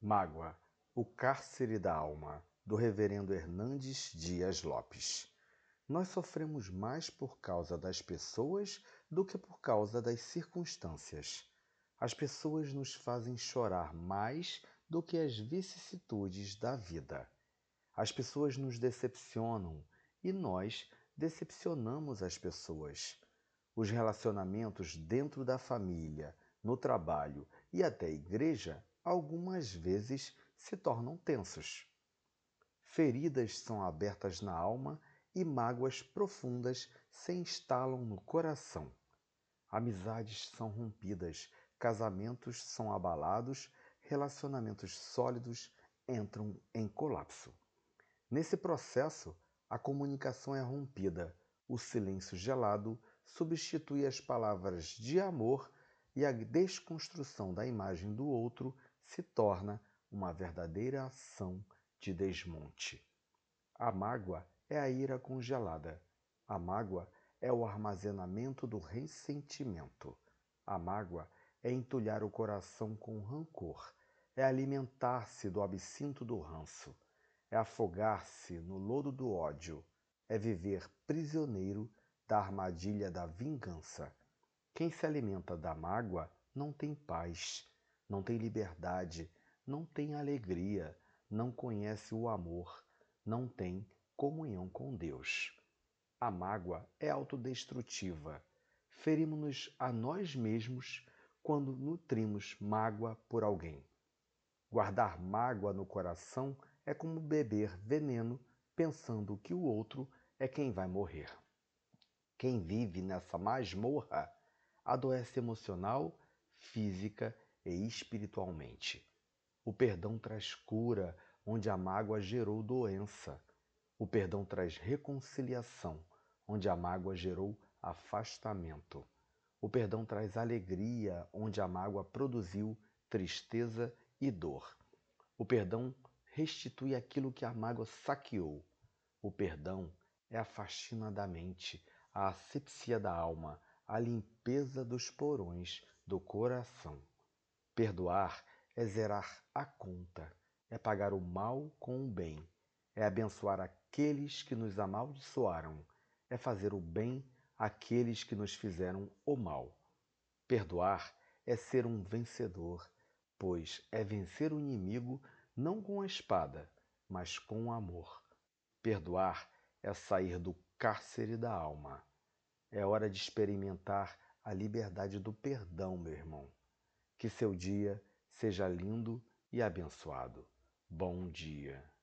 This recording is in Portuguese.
Mágoa, o cárcere da alma, do reverendo Hernandes Dias Lopes. Nós sofremos mais por causa das pessoas do que por causa das circunstâncias. As pessoas nos fazem chorar mais do que as vicissitudes da vida. As pessoas nos decepcionam e nós decepcionamos as pessoas. Os relacionamentos dentro da família, no trabalho e até igreja algumas vezes se tornam tensos. Feridas são abertas na alma e mágoas profundas se instalam no coração. Amizades são rompidas, casamentos são abalados, relacionamentos sólidos entram em colapso. Nesse processo, a comunicação é rompida, o silêncio gelado substitui as palavras de amor e a desconstrução da imagem do outro se torna uma verdadeira ação de desmonte. A mágoa é a ira congelada. A mágoa é o armazenamento do ressentimento. A mágoa é entulhar o coração com rancor, é alimentar-se do absinto do ranço, é afogar-se no lodo do ódio, é viver prisioneiro da armadilha da vingança. Quem se alimenta da mágoa não tem paz, não tem liberdade, não tem alegria, não conhece o amor, não tem comunhão com Deus. A mágoa é autodestrutiva. Ferimos-nos a nós mesmos quando nutrimos mágoa por alguém. Guardar mágoa no coração é como beber veneno pensando que o outro é quem vai morrer. Quem vive nessa masmorra adoece emocional, física e espiritualmente. O perdão traz cura onde a mágoa gerou doença. O perdão traz reconciliação onde a mágoa gerou afastamento. O perdão traz alegria onde a mágoa produziu tristeza e dor. O perdão restitui aquilo que a mágoa saqueou. O perdão é a faxina da mente, a asepsia da alma, a limpeza dos porões do coração. Perdoar é zerar a conta, é pagar o mal com o bem, é abençoar aqueles que nos amaldiçoaram, é fazer o bem àqueles que nos fizeram o mal. Perdoar é ser um vencedor, pois é vencer o inimigo não com a espada, mas com o amor. Perdoar é sair do cárcere da alma. É hora de experimentar a liberdade do perdão, meu irmão. Que seu dia seja lindo e abençoado. Bom dia.